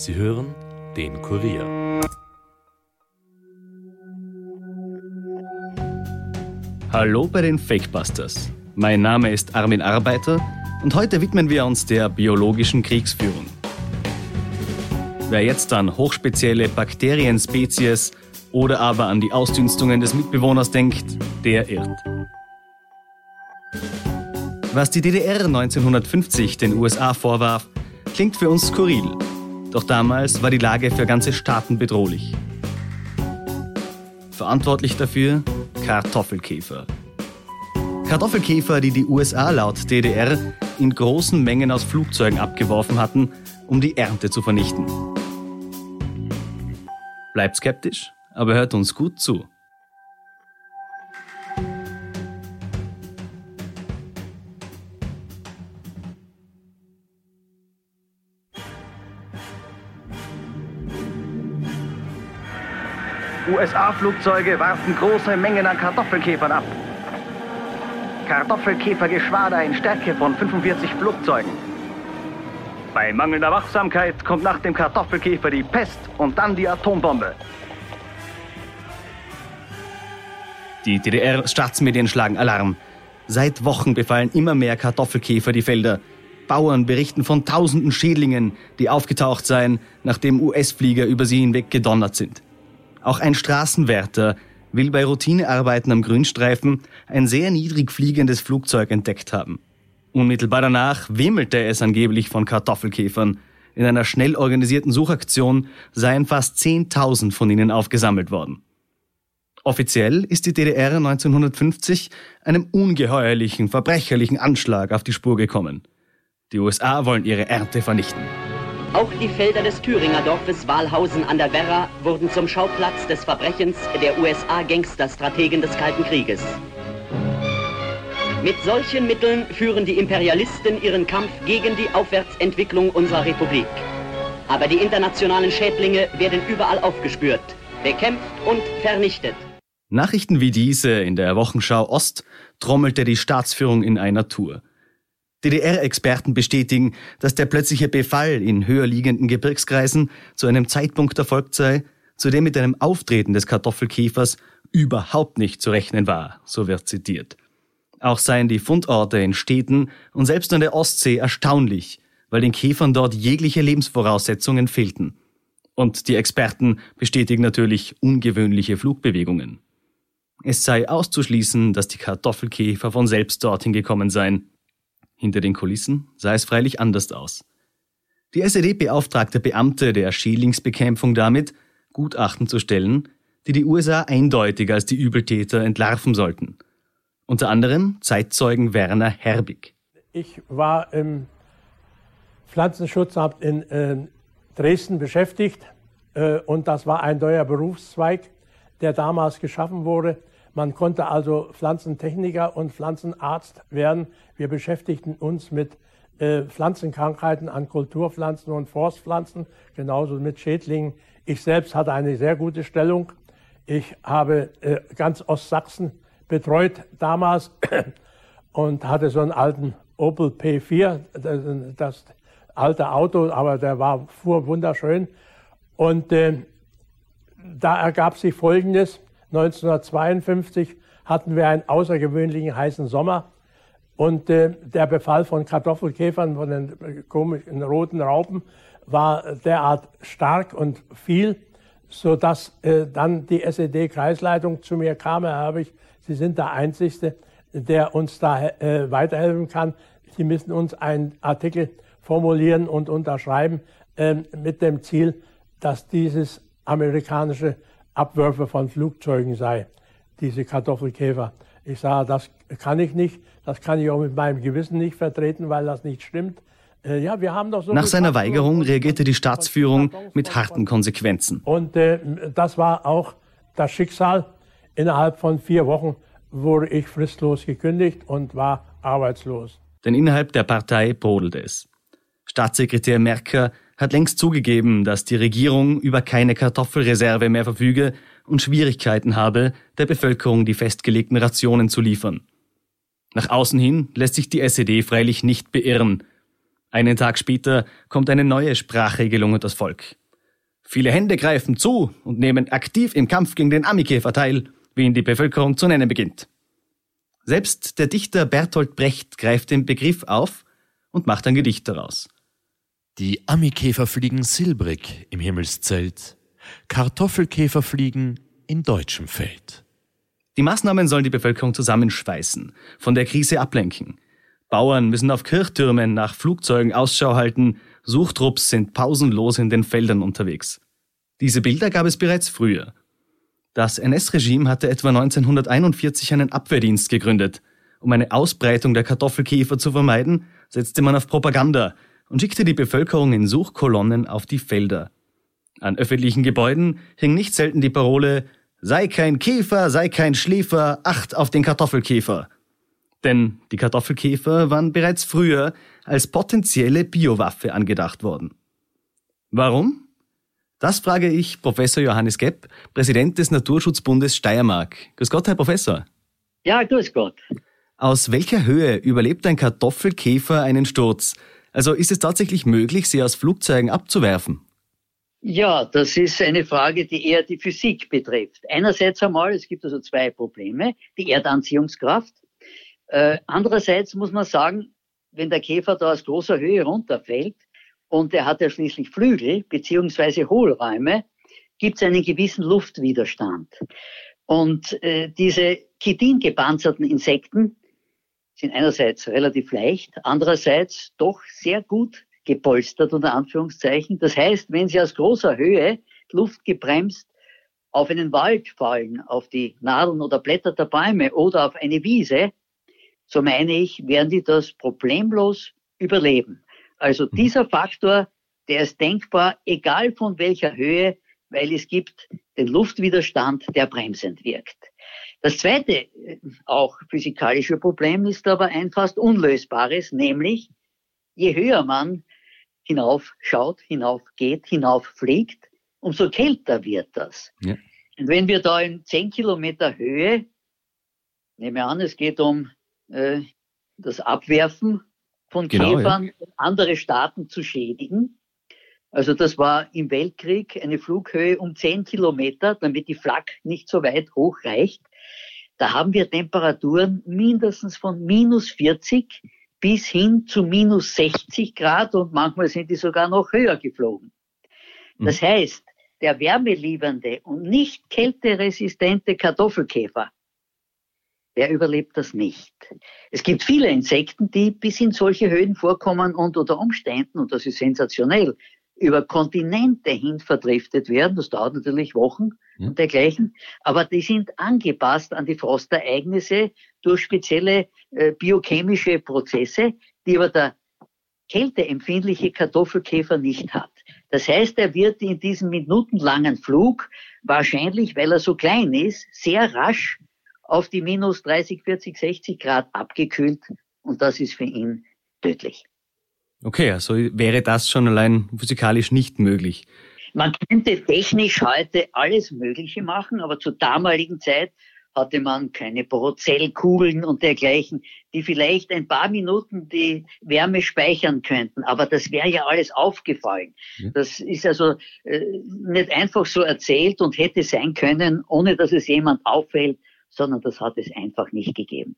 Sie hören den Kurier. Hallo bei den Fakebusters. Mein Name ist Armin Arbeiter und heute widmen wir uns der biologischen Kriegsführung. Wer jetzt an hochspezielle Bakterienspezies oder aber an die Ausdünstungen des Mitbewohners denkt, der irrt. Was die DDR 1950 den USA vorwarf, klingt für uns skurril. Doch damals war die Lage für ganze Staaten bedrohlich. Verantwortlich dafür Kartoffelkäfer. Kartoffelkäfer, die die USA laut DDR in großen Mengen aus Flugzeugen abgeworfen hatten, um die Ernte zu vernichten. Bleibt skeptisch, aber hört uns gut zu. USA-Flugzeuge warfen große Mengen an Kartoffelkäfern ab. Kartoffelkäfergeschwader in Stärke von 45 Flugzeugen. Bei mangelnder Wachsamkeit kommt nach dem Kartoffelkäfer die Pest und dann die Atombombe. Die DDR-Staatsmedien schlagen Alarm. Seit Wochen befallen immer mehr Kartoffelkäfer die Felder. Bauern berichten von tausenden Schädlingen, die aufgetaucht seien, nachdem US-Flieger über sie hinweg gedonnert sind. Auch ein Straßenwärter will bei Routinearbeiten am Grünstreifen ein sehr niedrig fliegendes Flugzeug entdeckt haben. Unmittelbar danach wimmelte es angeblich von Kartoffelkäfern. In einer schnell organisierten Suchaktion seien fast 10.000 von ihnen aufgesammelt worden. Offiziell ist die DDR 1950 einem ungeheuerlichen, verbrecherlichen Anschlag auf die Spur gekommen. Die USA wollen ihre Ernte vernichten. Auch die Felder des Thüringer Dorfes Walhausen an der Werra wurden zum Schauplatz des Verbrechens der USA-Gangsterstrategen des Kalten Krieges. Mit solchen Mitteln führen die Imperialisten ihren Kampf gegen die Aufwärtsentwicklung unserer Republik. Aber die internationalen Schädlinge werden überall aufgespürt, bekämpft und vernichtet. Nachrichten wie diese in der Wochenschau Ost trommelte die Staatsführung in einer Tour. DDR-Experten bestätigen, dass der plötzliche Befall in höher liegenden Gebirgskreisen zu einem Zeitpunkt erfolgt sei, zu dem mit einem Auftreten des Kartoffelkäfers überhaupt nicht zu rechnen war, so wird zitiert. Auch seien die Fundorte in Städten und selbst an der Ostsee erstaunlich, weil den Käfern dort jegliche Lebensvoraussetzungen fehlten. Und die Experten bestätigen natürlich ungewöhnliche Flugbewegungen. Es sei auszuschließen, dass die Kartoffelkäfer von selbst dorthin gekommen seien, hinter den Kulissen sah es freilich anders aus. Die SED beauftragte Beamte der Schädlingsbekämpfung damit, Gutachten zu stellen, die die USA eindeutig als die Übeltäter entlarven sollten. Unter anderem Zeitzeugen Werner Herbig. Ich war im Pflanzenschutzamt in äh, Dresden beschäftigt äh, und das war ein neuer Berufszweig, der damals geschaffen wurde. Man konnte also Pflanzentechniker und Pflanzenarzt werden. Wir beschäftigten uns mit äh, Pflanzenkrankheiten an Kulturpflanzen und Forstpflanzen, genauso mit Schädlingen. Ich selbst hatte eine sehr gute Stellung. Ich habe äh, ganz Ostsachsen betreut damals und hatte so einen alten Opel P4, das, das alte Auto, aber der war, fuhr wunderschön. Und äh, da ergab sich Folgendes. 1952 hatten wir einen außergewöhnlichen heißen Sommer und äh, der Befall von Kartoffelkäfern, von den äh, komischen roten Raupen, war derart stark und viel, sodass äh, dann die SED-Kreisleitung zu mir kam, Herr Herbig, Sie sind der Einzige, der uns da äh, weiterhelfen kann. Sie müssen uns einen Artikel formulieren und unterschreiben äh, mit dem Ziel, dass dieses amerikanische Abwürfe von Flugzeugen sei, diese Kartoffelkäfer. Ich sage, das kann ich nicht, das kann ich auch mit meinem Gewissen nicht vertreten, weil das nicht stimmt. Äh, ja, wir haben doch so Nach seiner Weigerung reagierte die Staatsführung mit harten Konsequenzen. Und äh, das war auch das Schicksal. Innerhalb von vier Wochen wurde ich fristlos gekündigt und war arbeitslos. Denn innerhalb der Partei brodelte es. Staatssekretär Merker hat längst zugegeben, dass die Regierung über keine Kartoffelreserve mehr verfüge und Schwierigkeiten habe, der Bevölkerung die festgelegten Rationen zu liefern. Nach außen hin lässt sich die SED freilich nicht beirren. Einen Tag später kommt eine neue Sprachregelung unter das Volk. Viele Hände greifen zu und nehmen aktiv im Kampf gegen den Amikäfer teil, wie ihn die Bevölkerung zu nennen beginnt. Selbst der Dichter Bertolt Brecht greift den Begriff auf und macht ein Gedicht daraus. Die Amikäfer fliegen silbrig im Himmelszelt, Kartoffelkäfer fliegen in deutschem Feld. Die Maßnahmen sollen die Bevölkerung zusammenschweißen, von der Krise ablenken. Bauern müssen auf Kirchtürmen nach Flugzeugen Ausschau halten, Suchtrupps sind pausenlos in den Feldern unterwegs. Diese Bilder gab es bereits früher. Das NS-Regime hatte etwa 1941 einen Abwehrdienst gegründet. Um eine Ausbreitung der Kartoffelkäfer zu vermeiden, setzte man auf Propaganda und schickte die Bevölkerung in Suchkolonnen auf die Felder. An öffentlichen Gebäuden hing nicht selten die Parole Sei kein Käfer, sei kein Schläfer, acht auf den Kartoffelkäfer. Denn die Kartoffelkäfer waren bereits früher als potenzielle Biowaffe angedacht worden. Warum? Das frage ich Professor Johannes Gepp, Präsident des Naturschutzbundes Steiermark. Grüß Gott, Herr Professor. Ja, grüß Gott. Aus welcher Höhe überlebt ein Kartoffelkäfer einen Sturz? Also ist es tatsächlich möglich, sie aus Flugzeugen abzuwerfen? Ja, das ist eine Frage, die eher die Physik betrifft. Einerseits einmal, es gibt also zwei Probleme. Die Erdanziehungskraft. Äh, andererseits muss man sagen, wenn der Käfer da aus großer Höhe runterfällt und er hat ja schließlich Flügel beziehungsweise Hohlräume, gibt es einen gewissen Luftwiderstand. Und äh, diese chitingepanzerten Insekten sind einerseits relativ leicht, andererseits doch sehr gut gepolstert unter Anführungszeichen. Das heißt, wenn sie aus großer Höhe Luft gebremst auf einen Wald fallen, auf die Nadeln oder Blätter der Bäume oder auf eine Wiese, so meine ich, werden die das problemlos überleben. Also mhm. dieser Faktor, der ist denkbar, egal von welcher Höhe, weil es gibt den Luftwiderstand, der bremsend wirkt. Das zweite, äh, auch physikalische Problem ist aber ein fast unlösbares, nämlich je höher man hinaufschaut, hinaufgeht, hinauffliegt, umso kälter wird das. Ja. Und wenn wir da in 10 Kilometer Höhe, nehme an, es geht um äh, das Abwerfen von genau, Käfern, ja. andere Staaten zu schädigen. Also das war im Weltkrieg eine Flughöhe um 10 Kilometer, damit die Flak nicht so weit hoch reicht. Da haben wir Temperaturen mindestens von minus 40 bis hin zu minus 60 Grad und manchmal sind die sogar noch höher geflogen. Mhm. Das heißt, der wärmeliebernde und nicht kälteresistente Kartoffelkäfer der überlebt das nicht. Es gibt viele Insekten, die bis in solche Höhen vorkommen und unter Umständen, und das ist sensationell, über Kontinente hin verdriftet werden. Das dauert natürlich Wochen ja. und dergleichen. Aber die sind angepasst an die Frostereignisse durch spezielle äh, biochemische Prozesse, die aber der kälteempfindliche Kartoffelkäfer nicht hat. Das heißt, er wird in diesem minutenlangen Flug wahrscheinlich, weil er so klein ist, sehr rasch auf die minus 30, 40, 60 Grad abgekühlt und das ist für ihn tödlich. Okay, also wäre das schon allein physikalisch nicht möglich. Man könnte technisch heute alles Mögliche machen, aber zur damaligen Zeit hatte man keine Porozellkugeln und dergleichen, die vielleicht ein paar Minuten die Wärme speichern könnten. Aber das wäre ja alles aufgefallen. Ja. Das ist also äh, nicht einfach so erzählt und hätte sein können, ohne dass es jemand auffällt, sondern das hat es einfach nicht gegeben.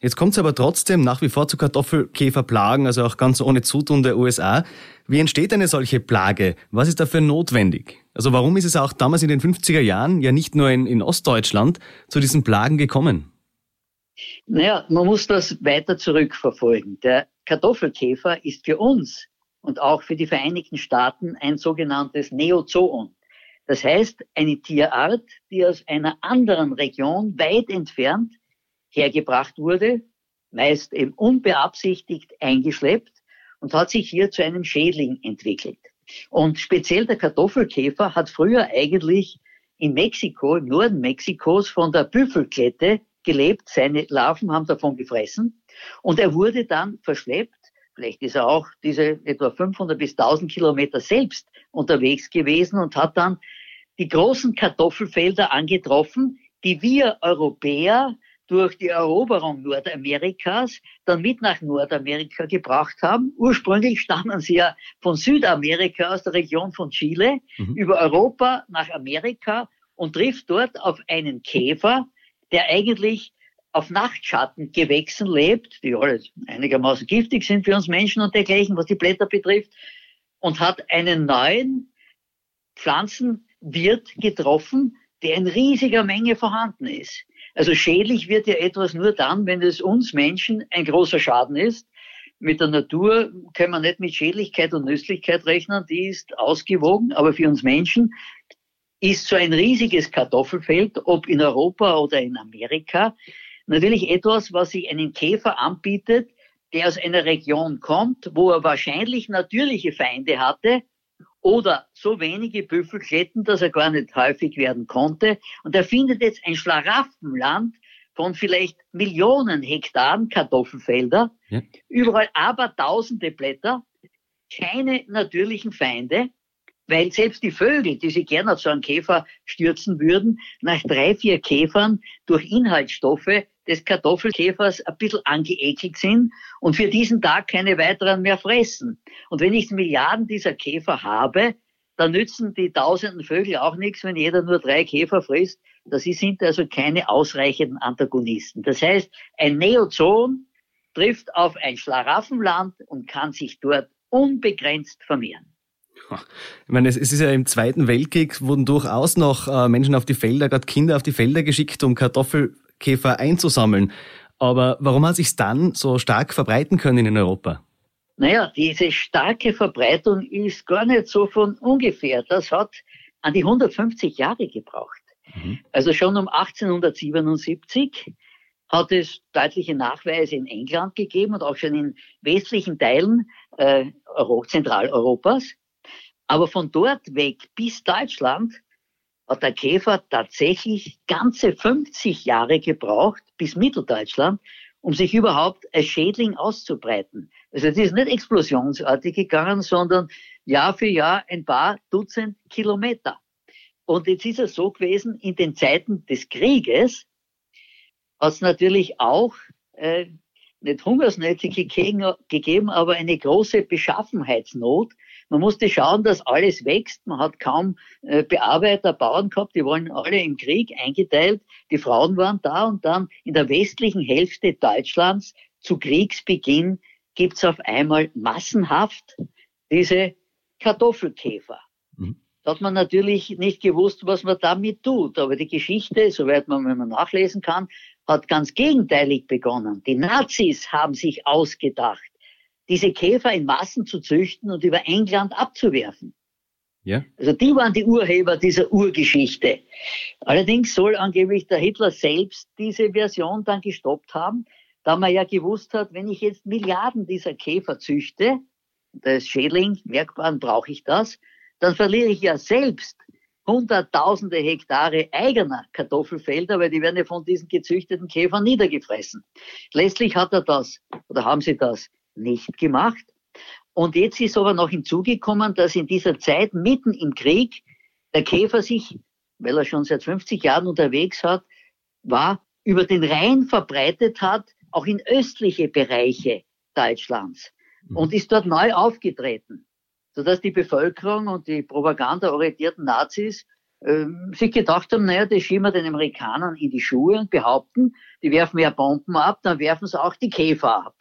Jetzt kommt es aber trotzdem nach wie vor zu Kartoffelkäferplagen, also auch ganz ohne Zutun der USA. Wie entsteht eine solche Plage? Was ist dafür notwendig? Also warum ist es auch damals in den 50er Jahren, ja nicht nur in, in Ostdeutschland, zu diesen Plagen gekommen? Naja, man muss das weiter zurückverfolgen. Der Kartoffelkäfer ist für uns und auch für die Vereinigten Staaten ein sogenanntes Neozoon. Das heißt, eine Tierart, die aus einer anderen Region weit entfernt hergebracht wurde, meist eben unbeabsichtigt eingeschleppt und hat sich hier zu einem Schädling entwickelt. Und speziell der Kartoffelkäfer hat früher eigentlich in Mexiko, im Norden Mexikos, von der Büffelklette gelebt. Seine Larven haben davon gefressen. Und er wurde dann verschleppt. Vielleicht ist er auch diese etwa 500 bis 1000 Kilometer selbst unterwegs gewesen und hat dann die großen Kartoffelfelder angetroffen, die wir Europäer durch die Eroberung Nordamerikas dann mit nach Nordamerika gebracht haben. Ursprünglich stammen sie ja von Südamerika aus der Region von Chile mhm. über Europa nach Amerika und trifft dort auf einen Käfer, der eigentlich auf Nachtschattengewächsen lebt, die alle einigermaßen giftig sind für uns Menschen und dergleichen, was die Blätter betrifft, und hat einen neuen Pflanzenwirt getroffen, der in riesiger Menge vorhanden ist. Also schädlich wird ja etwas nur dann, wenn es uns Menschen ein großer Schaden ist. Mit der Natur können wir nicht mit Schädlichkeit und Nützlichkeit rechnen, die ist ausgewogen, aber für uns Menschen ist so ein riesiges Kartoffelfeld, ob in Europa oder in Amerika, natürlich etwas, was sich einen Käfer anbietet, der aus einer Region kommt, wo er wahrscheinlich natürliche Feinde hatte, oder so wenige Büffelkletten, dass er gar nicht häufig werden konnte. Und er findet jetzt ein Schlaraffenland von vielleicht Millionen Hektaren Kartoffelfelder, ja. überall aber tausende Blätter, keine natürlichen Feinde, weil selbst die Vögel, die sich gerne auf so einen Käfer stürzen würden, nach drei, vier Käfern durch Inhaltsstoffe des Kartoffelkäfers ein bisschen angeekelt sind und für diesen Tag keine weiteren mehr fressen. Und wenn ich Milliarden dieser Käfer habe, dann nützen die tausenden Vögel auch nichts, wenn jeder nur drei Käfer frisst. Das sind also keine ausreichenden Antagonisten. Das heißt, ein Neozon trifft auf ein Schlaraffenland und kann sich dort unbegrenzt vermehren. Ich meine, es ist ja im Zweiten Weltkrieg wurden durchaus noch äh, Menschen auf die Felder, gerade Kinder auf die Felder geschickt, um Kartoffel Käfer einzusammeln. Aber warum hat sich dann so stark verbreiten können in Europa? Naja, diese starke Verbreitung ist gar nicht so von ungefähr. Das hat an die 150 Jahre gebraucht. Mhm. Also schon um 1877 hat es deutliche Nachweise in England gegeben und auch schon in westlichen Teilen äh, Zentraleuropas. Aber von dort weg bis Deutschland hat der Käfer tatsächlich ganze 50 Jahre gebraucht bis Mitteldeutschland, um sich überhaupt als Schädling auszubreiten. Also es ist nicht explosionsartig gegangen, sondern Jahr für Jahr ein paar Dutzend Kilometer. Und jetzt ist es so gewesen, in den Zeiten des Krieges hat es natürlich auch äh, nicht Hungersnöte gegeben, aber eine große Beschaffenheitsnot, man musste schauen, dass alles wächst. Man hat kaum äh, Bearbeiter, Bauern gehabt. Die waren alle im Krieg eingeteilt. Die Frauen waren da und dann in der westlichen Hälfte Deutschlands zu Kriegsbeginn gibt's auf einmal massenhaft diese Kartoffelkäfer. Mhm. Da hat man natürlich nicht gewusst, was man damit tut. Aber die Geschichte, soweit man, wenn man nachlesen kann, hat ganz gegenteilig begonnen. Die Nazis haben sich ausgedacht, diese Käfer in Massen zu züchten und über England abzuwerfen. Ja. Also die waren die Urheber dieser Urgeschichte. Allerdings soll angeblich der Hitler selbst diese Version dann gestoppt haben, da man ja gewusst hat, wenn ich jetzt Milliarden dieser Käfer züchte, das Schädling, merkbar, brauche ich das, dann verliere ich ja selbst hunderttausende Hektare eigener Kartoffelfelder, weil die werden ja von diesen gezüchteten Käfern niedergefressen. Letztlich hat er das, oder haben sie das nicht gemacht. Und jetzt ist aber noch hinzugekommen, dass in dieser Zeit mitten im Krieg der Käfer sich, weil er schon seit 50 Jahren unterwegs hat, war, über den Rhein verbreitet hat, auch in östliche Bereiche Deutschlands mhm. und ist dort neu aufgetreten, sodass die Bevölkerung und die propagandaorientierten Nazis äh, sich gedacht haben, naja, das schieben wir den Amerikanern in die Schuhe und behaupten, die werfen ja Bomben ab, dann werfen sie auch die Käfer ab.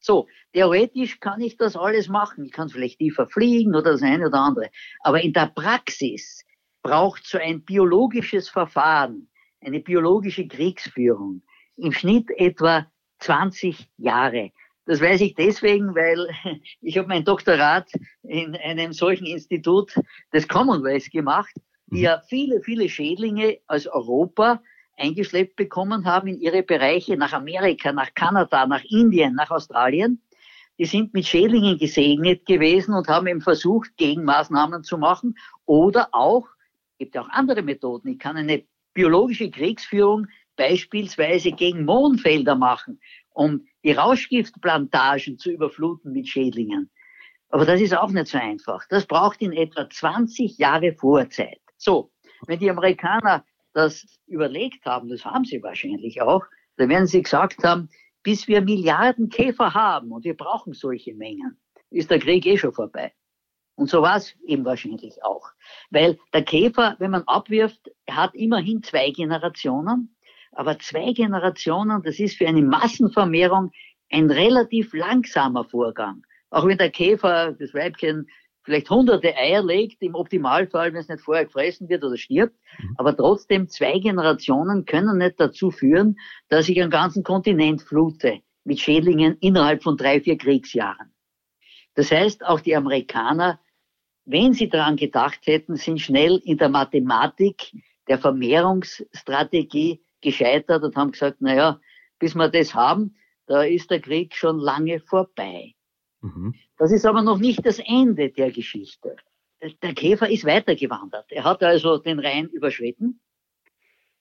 So, theoretisch kann ich das alles machen. Ich kann vielleicht tiefer fliegen oder das eine oder andere. Aber in der Praxis braucht so ein biologisches Verfahren, eine biologische Kriegsführung im Schnitt etwa 20 Jahre. Das weiß ich deswegen, weil ich habe mein Doktorat in einem solchen Institut des Commonwealth gemacht, die mhm. ja viele, viele Schädlinge aus Europa eingeschleppt bekommen haben in ihre Bereiche nach Amerika, nach Kanada, nach Indien, nach Australien. Die sind mit Schädlingen gesegnet gewesen und haben eben versucht, Gegenmaßnahmen zu machen oder auch, gibt ja auch andere Methoden. Ich kann eine biologische Kriegsführung beispielsweise gegen Mohnfelder machen, um die Rauschgiftplantagen zu überfluten mit Schädlingen. Aber das ist auch nicht so einfach. Das braucht in etwa 20 Jahre Vorzeit. So, wenn die Amerikaner das überlegt haben, das haben sie wahrscheinlich auch, da werden sie gesagt haben, bis wir Milliarden Käfer haben und wir brauchen solche Mengen, ist der Krieg eh schon vorbei. Und so war es eben wahrscheinlich auch. Weil der Käfer, wenn man abwirft, hat immerhin zwei Generationen. Aber zwei Generationen, das ist für eine Massenvermehrung ein relativ langsamer Vorgang. Auch wenn der Käfer, das Weibchen, vielleicht hunderte Eier legt, im Optimalfall, wenn es nicht vorher gefressen wird oder stirbt. Mhm. Aber trotzdem, zwei Generationen können nicht dazu führen, dass ich einen ganzen Kontinent flute mit Schädlingen innerhalb von drei, vier Kriegsjahren. Das heißt, auch die Amerikaner, wenn sie daran gedacht hätten, sind schnell in der Mathematik der Vermehrungsstrategie gescheitert und haben gesagt, naja, bis wir das haben, da ist der Krieg schon lange vorbei. Mhm. Das ist aber noch nicht das Ende der Geschichte. Der Käfer ist weitergewandert. Er hat also den Rhein überschritten,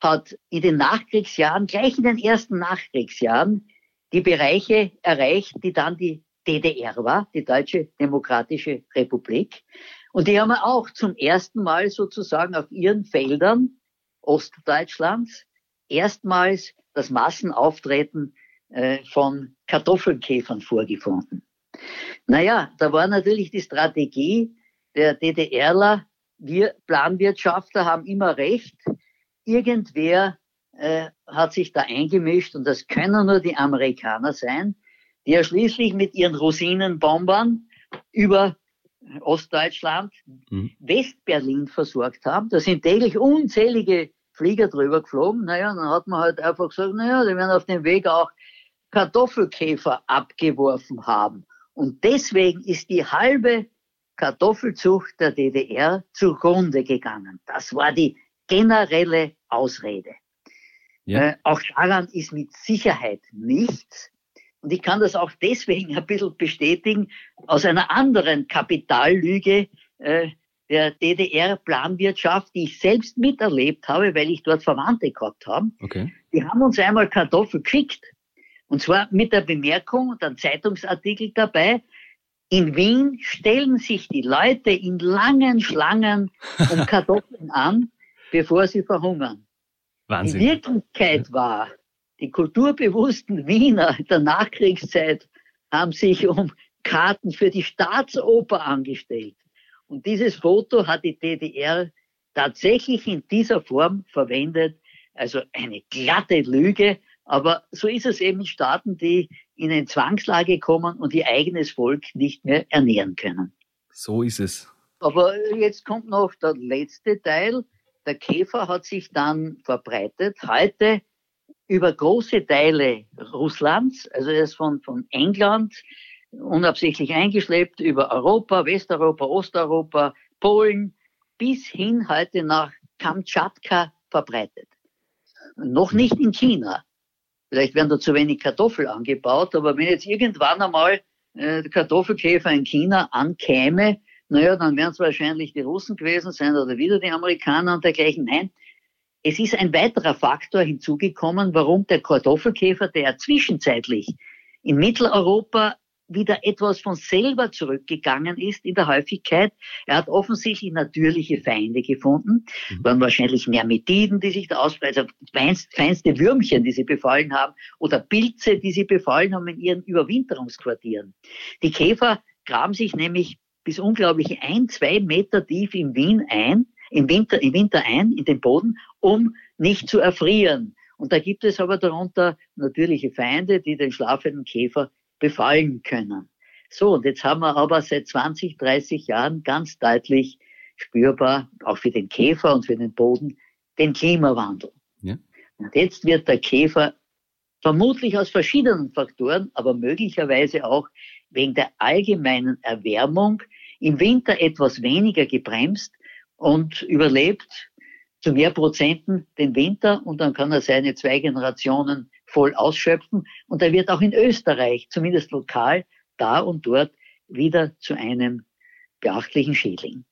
hat in den Nachkriegsjahren, gleich in den ersten Nachkriegsjahren, die Bereiche erreicht, die dann die DDR war, die Deutsche Demokratische Republik. Und die haben auch zum ersten Mal sozusagen auf ihren Feldern Ostdeutschlands erstmals das Massenauftreten äh, von Kartoffelkäfern vorgefunden. Naja, da war natürlich die Strategie der DDRler, wir Planwirtschaftler haben immer recht, irgendwer äh, hat sich da eingemischt und das können nur die Amerikaner sein, die ja schließlich mit ihren Rosinenbombern über Ostdeutschland, mhm. Westberlin versorgt haben. Da sind täglich unzählige Flieger drüber geflogen. Naja, dann hat man halt einfach gesagt, naja, die werden auf dem Weg auch Kartoffelkäfer abgeworfen haben. Und deswegen ist die halbe Kartoffelzucht der DDR zugrunde gegangen. Das war die generelle Ausrede. Ja. Äh, auch daran ist mit Sicherheit nichts. Und ich kann das auch deswegen ein bisschen bestätigen, aus einer anderen Kapitallüge äh, der DDR-Planwirtschaft, die ich selbst miterlebt habe, weil ich dort Verwandte gehabt habe. Okay. Die haben uns einmal Kartoffeln geschickt und zwar mit der Bemerkung und einem Zeitungsartikel dabei, in Wien stellen sich die Leute in langen Schlangen um Kartoffeln an, bevor sie verhungern. Wahnsinn. Die Wirklichkeit war, die kulturbewussten Wiener der Nachkriegszeit haben sich um Karten für die Staatsoper angestellt. Und dieses Foto hat die DDR tatsächlich in dieser Form verwendet. Also eine glatte Lüge, aber so ist es eben in Staaten, die in eine Zwangslage kommen und ihr eigenes Volk nicht mehr ernähren können. So ist es. Aber jetzt kommt noch der letzte Teil. Der Käfer hat sich dann verbreitet. Heute über große Teile Russlands, also er ist von, von England unabsichtlich eingeschleppt, über Europa, Westeuropa, Osteuropa, Polen, bis hin heute nach Kamtschatka verbreitet. Noch nicht in China. Vielleicht werden da zu wenig Kartoffel angebaut, aber wenn jetzt irgendwann einmal äh, Kartoffelkäfer in China ankäme, naja, dann wären es wahrscheinlich die Russen gewesen sein oder wieder die Amerikaner und dergleichen. Nein, es ist ein weiterer Faktor hinzugekommen, warum der Kartoffelkäfer, der zwischenzeitlich in Mitteleuropa wieder etwas von selber zurückgegangen ist in der Häufigkeit. Er hat offensichtlich natürliche Feinde gefunden, mhm. waren wahrscheinlich Nermitiden, die sich da ausbreiten, also feinst, feinste Würmchen, die sie befallen haben, oder Pilze, die sie befallen haben in ihren Überwinterungsquartieren. Die Käfer graben sich nämlich bis unglaubliche ein, zwei Meter tief in Wien ein, im Winter, im Winter ein, in den Boden, um nicht zu erfrieren. Und da gibt es aber darunter natürliche Feinde, die den schlafenden Käfer befallen können. So, und jetzt haben wir aber seit 20, 30 Jahren ganz deutlich spürbar, auch für den Käfer und für den Boden, den Klimawandel. Ja. Und jetzt wird der Käfer vermutlich aus verschiedenen Faktoren, aber möglicherweise auch wegen der allgemeinen Erwärmung im Winter etwas weniger gebremst und überlebt zu mehr Prozenten den Winter und dann kann er seine zwei Generationen voll ausschöpfen. Und er wird auch in Österreich, zumindest lokal, da und dort wieder zu einem beachtlichen Schädling.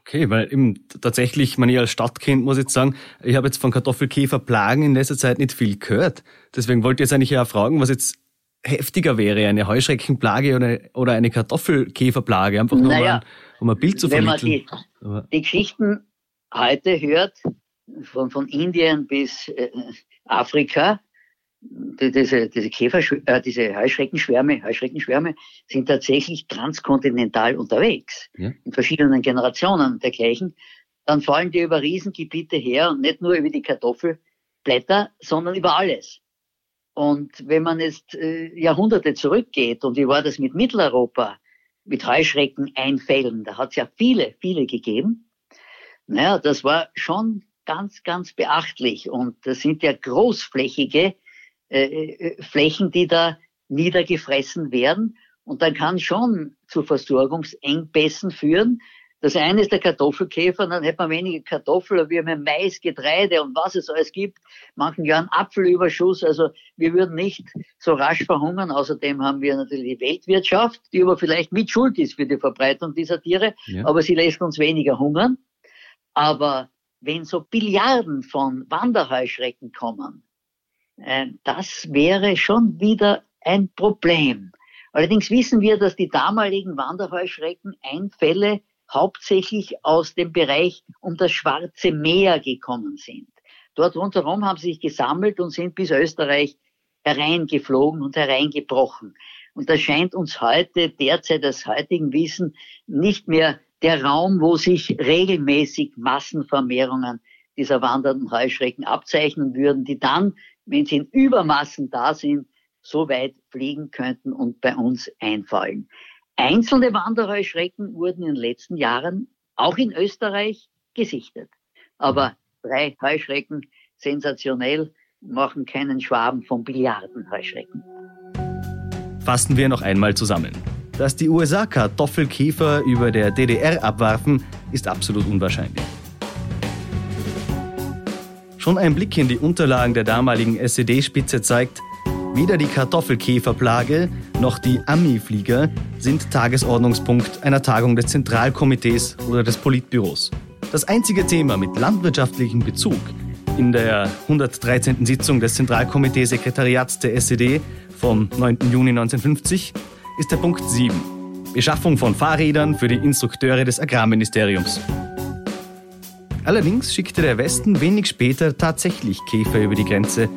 Okay, weil eben tatsächlich, man ich als Stadtkind muss jetzt sagen, ich habe jetzt von Kartoffelkäferplagen in letzter Zeit nicht viel gehört. Deswegen wollte ich jetzt eigentlich ja fragen, was jetzt heftiger wäre, eine Heuschreckenplage oder, oder eine Kartoffelkäferplage, einfach nur naja, um, ein, Bild zu vermitteln. Wenn man die, die Geschichten heute hört, von, von Indien bis äh, Afrika, diese, diese Käfer, äh, diese Heuschreckenschwärme, Heuschreckenschwärme sind tatsächlich transkontinental unterwegs, ja. in verschiedenen Generationen dergleichen. Dann fallen die über Riesengebiete her und nicht nur über die Kartoffelblätter, sondern über alles. Und wenn man jetzt äh, Jahrhunderte zurückgeht, und wie war das mit Mitteleuropa, mit Heuschreckeneinfällen, da hat es ja viele, viele gegeben. Naja, das war schon ganz, ganz beachtlich. Und das sind ja großflächige äh, äh, Flächen, die da niedergefressen werden. Und dann kann schon zu Versorgungsengpässen führen. Das eine ist der Kartoffelkäfer, dann hätte man weniger Kartoffeln, wir haben Mais, Getreide und was es alles gibt. Manchen Jahren Apfelüberschuss. Also wir würden nicht so rasch verhungern. Außerdem haben wir natürlich die Weltwirtschaft, die aber vielleicht mit Schuld ist für die Verbreitung dieser Tiere. Ja. Aber sie lässt uns weniger hungern. Aber wenn so Billiarden von Wanderheuschrecken kommen, das wäre schon wieder ein Problem. Allerdings wissen wir, dass die damaligen Wanderheuschrecken-Einfälle hauptsächlich aus dem Bereich um das Schwarze Meer gekommen sind. Dort rundherum haben sie sich gesammelt und sind bis Österreich hereingeflogen und hereingebrochen. Und das scheint uns heute, derzeit aus heutigem Wissen, nicht mehr der Raum, wo sich regelmäßig Massenvermehrungen dieser wandernden Heuschrecken abzeichnen würden, die dann, wenn sie in Übermassen da sind, so weit fliegen könnten und bei uns einfallen. Einzelne Wanderheuschrecken wurden in den letzten Jahren auch in Österreich gesichtet. Aber drei Heuschrecken, sensationell, machen keinen Schwaben von Billiardenheuschrecken. Fassen wir noch einmal zusammen. Dass die USA Kartoffelkäfer über der DDR abwarfen, ist absolut unwahrscheinlich. Schon ein Blick in die Unterlagen der damaligen SED-Spitze zeigt, Weder die Kartoffelkäferplage noch die Ami-Flieger sind Tagesordnungspunkt einer Tagung des Zentralkomitees oder des Politbüros. Das einzige Thema mit landwirtschaftlichem Bezug in der 113. Sitzung des Zentralkomiteesekretariats der SED vom 9. Juni 1950 ist der Punkt 7. Beschaffung von Fahrrädern für die Instrukteure des Agrarministeriums. Allerdings schickte der Westen wenig später tatsächlich Käfer über die Grenze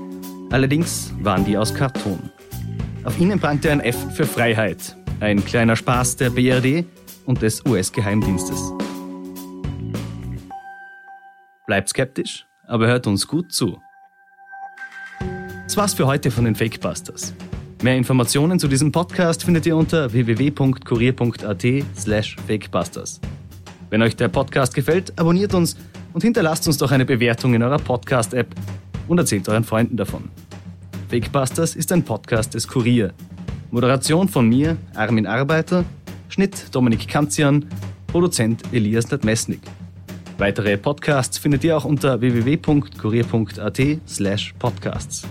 Allerdings waren die aus Karton. Auf ihnen prangte ein F für Freiheit, ein kleiner Spaß der BRD und des US-Geheimdienstes. Bleibt skeptisch, aber hört uns gut zu. Das war's für heute von den Fakebusters. Mehr Informationen zu diesem Podcast findet ihr unter www.kurier.at slash fakebusters. Wenn euch der Podcast gefällt, abonniert uns und hinterlasst uns doch eine Bewertung in eurer Podcast-App und erzählt euren Freunden davon. Fakebusters ist ein Podcast des Kurier. Moderation von mir, Armin Arbeiter, Schnitt Dominik Kanzian, Produzent Elias Latmesnik. Weitere Podcasts findet ihr auch unter www.kurier.at slash podcasts.